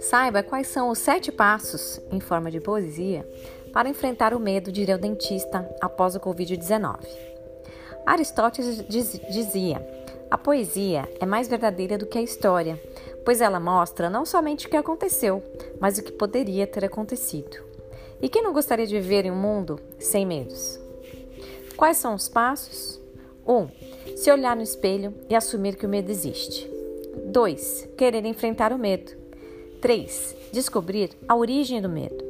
Saiba quais são os sete passos, em forma de poesia, para enfrentar o medo de ir ao dentista após o Covid-19. Aristóteles diz, dizia: a poesia é mais verdadeira do que a história, pois ela mostra não somente o que aconteceu, mas o que poderia ter acontecido. E quem não gostaria de viver em um mundo sem medos? Quais são os passos? 1. Um, se olhar no espelho e assumir que o medo existe. 2. Querer enfrentar o medo. 3. Descobrir a origem do medo.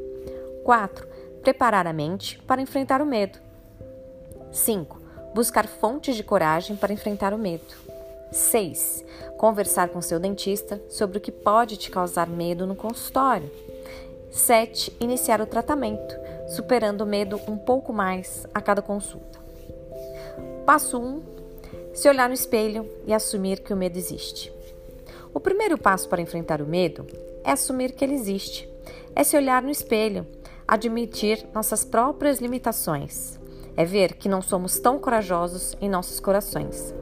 4. Preparar a mente para enfrentar o medo. 5. Buscar fontes de coragem para enfrentar o medo. 6. Conversar com seu dentista sobre o que pode te causar medo no consultório. 7. Iniciar o tratamento, superando o medo um pouco mais a cada consulta. Passo 1. Se olhar no espelho e assumir que o medo existe. O primeiro passo para enfrentar o medo é assumir que ele existe, é se olhar no espelho, admitir nossas próprias limitações, é ver que não somos tão corajosos em nossos corações.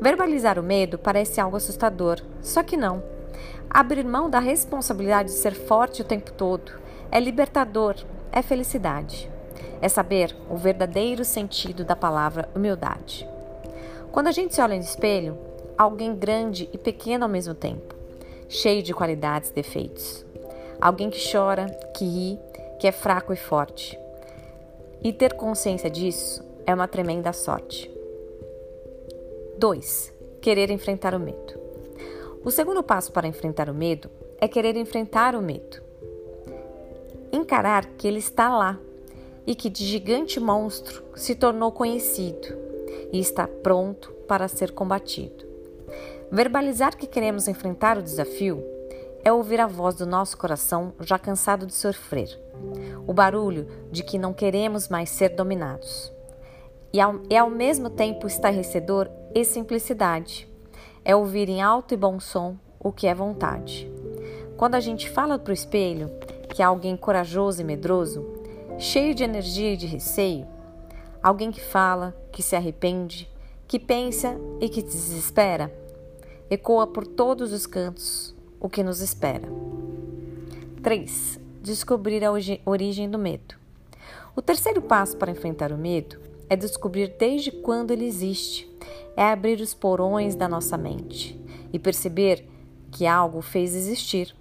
Verbalizar o medo parece algo assustador, só que não. Abrir mão da responsabilidade de ser forte o tempo todo é libertador, é felicidade. É saber o verdadeiro sentido da palavra humildade. Quando a gente se olha no espelho, alguém grande e pequeno ao mesmo tempo cheio de qualidades e defeitos. Alguém que chora, que ri, que é fraco e forte. E ter consciência disso é uma tremenda sorte. 2. Querer enfrentar o medo. O segundo passo para enfrentar o medo é querer enfrentar o medo. Encarar que ele está lá e que de gigante monstro se tornou conhecido e está pronto para ser combatido. Verbalizar que queremos enfrentar o desafio é ouvir a voz do nosso coração já cansado de sofrer, o barulho de que não queremos mais ser dominados. E ao, é ao mesmo tempo estarrecedor e simplicidade. É ouvir em alto e bom som o que é vontade. Quando a gente fala para o espelho que é alguém corajoso e medroso, cheio de energia e de receio, alguém que fala, que se arrepende, que pensa e que desespera, ecoa por todos os cantos o que nos espera. 3. Descobrir a origem do medo. O terceiro passo para enfrentar o medo é descobrir desde quando ele existe, é abrir os porões da nossa mente e perceber que algo fez existir,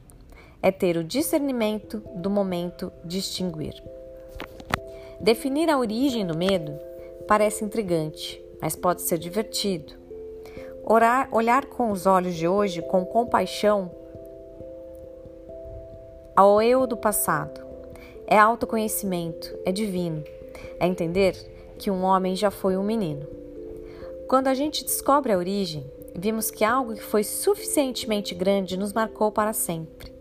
é ter o discernimento do momento de extinguir. Definir a origem do medo parece intrigante, mas pode ser divertido Orar, olhar com os olhos de hoje com compaixão ao eu do passado. É autoconhecimento, é divino. É entender que um homem já foi um menino. Quando a gente descobre a origem, vimos que algo que foi suficientemente grande nos marcou para sempre.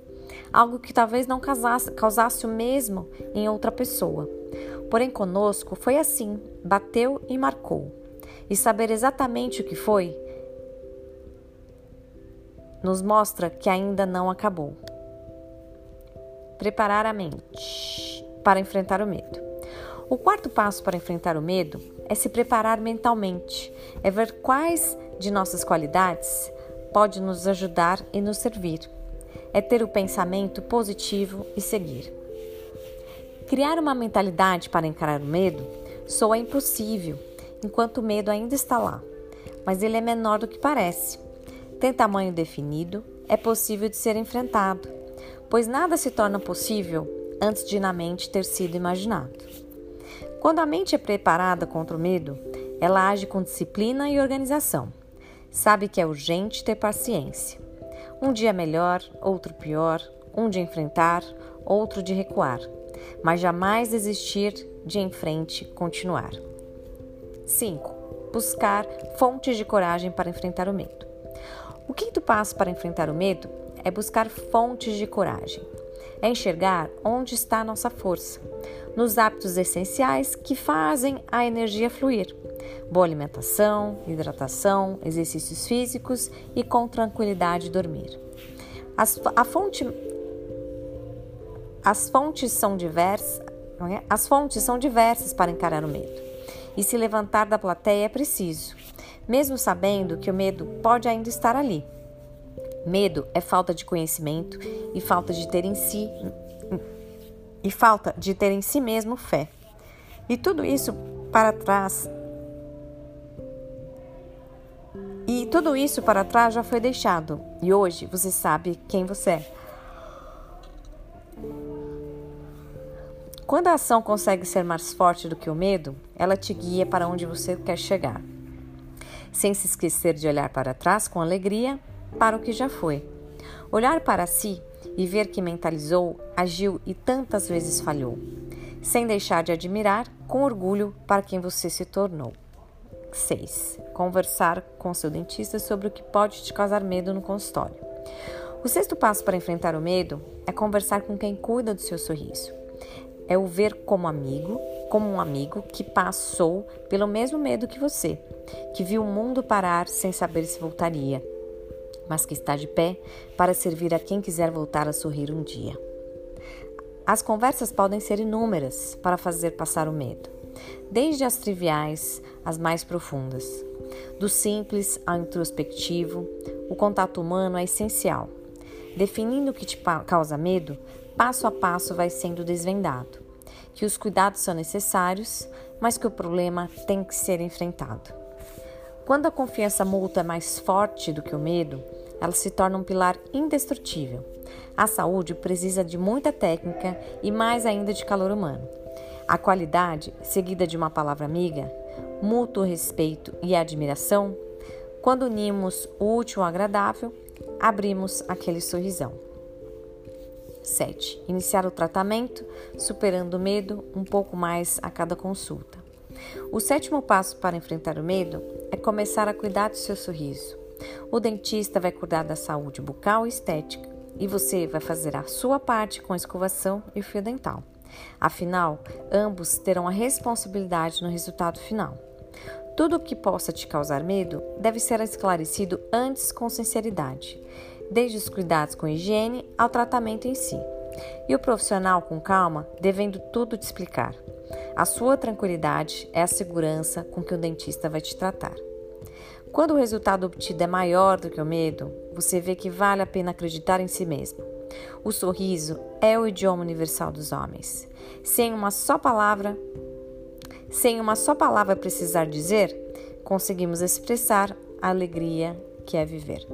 Algo que talvez não causasse, causasse o mesmo em outra pessoa. Porém, conosco foi assim, bateu e marcou. E saber exatamente o que foi nos mostra que ainda não acabou. Preparar a mente para enfrentar o medo. O quarto passo para enfrentar o medo é se preparar mentalmente, é ver quais de nossas qualidades pode nos ajudar e nos servir. É ter o pensamento positivo e seguir. Criar uma mentalidade para encarar o medo soa impossível, enquanto o medo ainda está lá, mas ele é menor do que parece tem tamanho definido, é possível de ser enfrentado, pois nada se torna possível antes de na mente ter sido imaginado. Quando a mente é preparada contra o medo, ela age com disciplina e organização. Sabe que é urgente ter paciência. Um dia melhor, outro pior, um de enfrentar, outro de recuar, mas jamais desistir de em frente continuar. 5. Buscar fontes de coragem para enfrentar o medo. O quinto passo para enfrentar o medo é buscar fontes de coragem. É enxergar onde está a nossa força, nos hábitos essenciais que fazem a energia fluir. Boa alimentação, hidratação, exercícios físicos e com tranquilidade dormir. A fonte, as fontes são diversas, é? as fontes são diversas para encarar o medo. E se levantar da plateia é preciso. mesmo sabendo que o medo pode ainda estar ali. Medo é falta de conhecimento e falta de ter em si e falta de ter em si mesmo fé. E tudo isso para trás E tudo isso para trás já foi deixado, e hoje você sabe quem você é. Quando a ação consegue ser mais forte do que o medo, ela te guia para onde você quer chegar, sem se esquecer de olhar para trás com alegria para o que já foi. Olhar para si e ver que mentalizou, agiu e tantas vezes falhou, sem deixar de admirar com orgulho para quem você se tornou. 6. Conversar com seu dentista sobre o que pode te causar medo no consultório. O sexto passo para enfrentar o medo é conversar com quem cuida do seu sorriso. É o ver como amigo, como um amigo que passou pelo mesmo medo que você, que viu o mundo parar sem saber se voltaria, mas que está de pé para servir a quem quiser voltar a sorrir um dia. As conversas podem ser inúmeras para fazer passar o medo desde as triviais às mais profundas. Do simples ao introspectivo, o contato humano é essencial. Definindo o que te causa medo, passo a passo vai sendo desvendado. Que os cuidados são necessários, mas que o problema tem que ser enfrentado. Quando a confiança mútua é mais forte do que o medo, ela se torna um pilar indestrutível. A saúde precisa de muita técnica e mais ainda de calor humano. A qualidade, seguida de uma palavra amiga, mútuo respeito e admiração, quando unimos o útil ao agradável, abrimos aquele sorrisão. 7. Iniciar o tratamento, superando o medo um pouco mais a cada consulta. O sétimo passo para enfrentar o medo é começar a cuidar do seu sorriso. O dentista vai cuidar da saúde bucal e estética e você vai fazer a sua parte com a escovação e o fio dental. Afinal, ambos terão a responsabilidade no resultado final. Tudo o que possa te causar medo deve ser esclarecido antes com sinceridade, desde os cuidados com higiene ao tratamento em si. E o profissional com calma, devendo tudo te explicar. A sua tranquilidade é a segurança com que o dentista vai te tratar. Quando o resultado obtido é maior do que o medo, você vê que vale a pena acreditar em si mesmo. O sorriso é o idioma universal dos homens. Sem uma só palavra, sem uma só palavra precisar dizer, conseguimos expressar a alegria que é viver.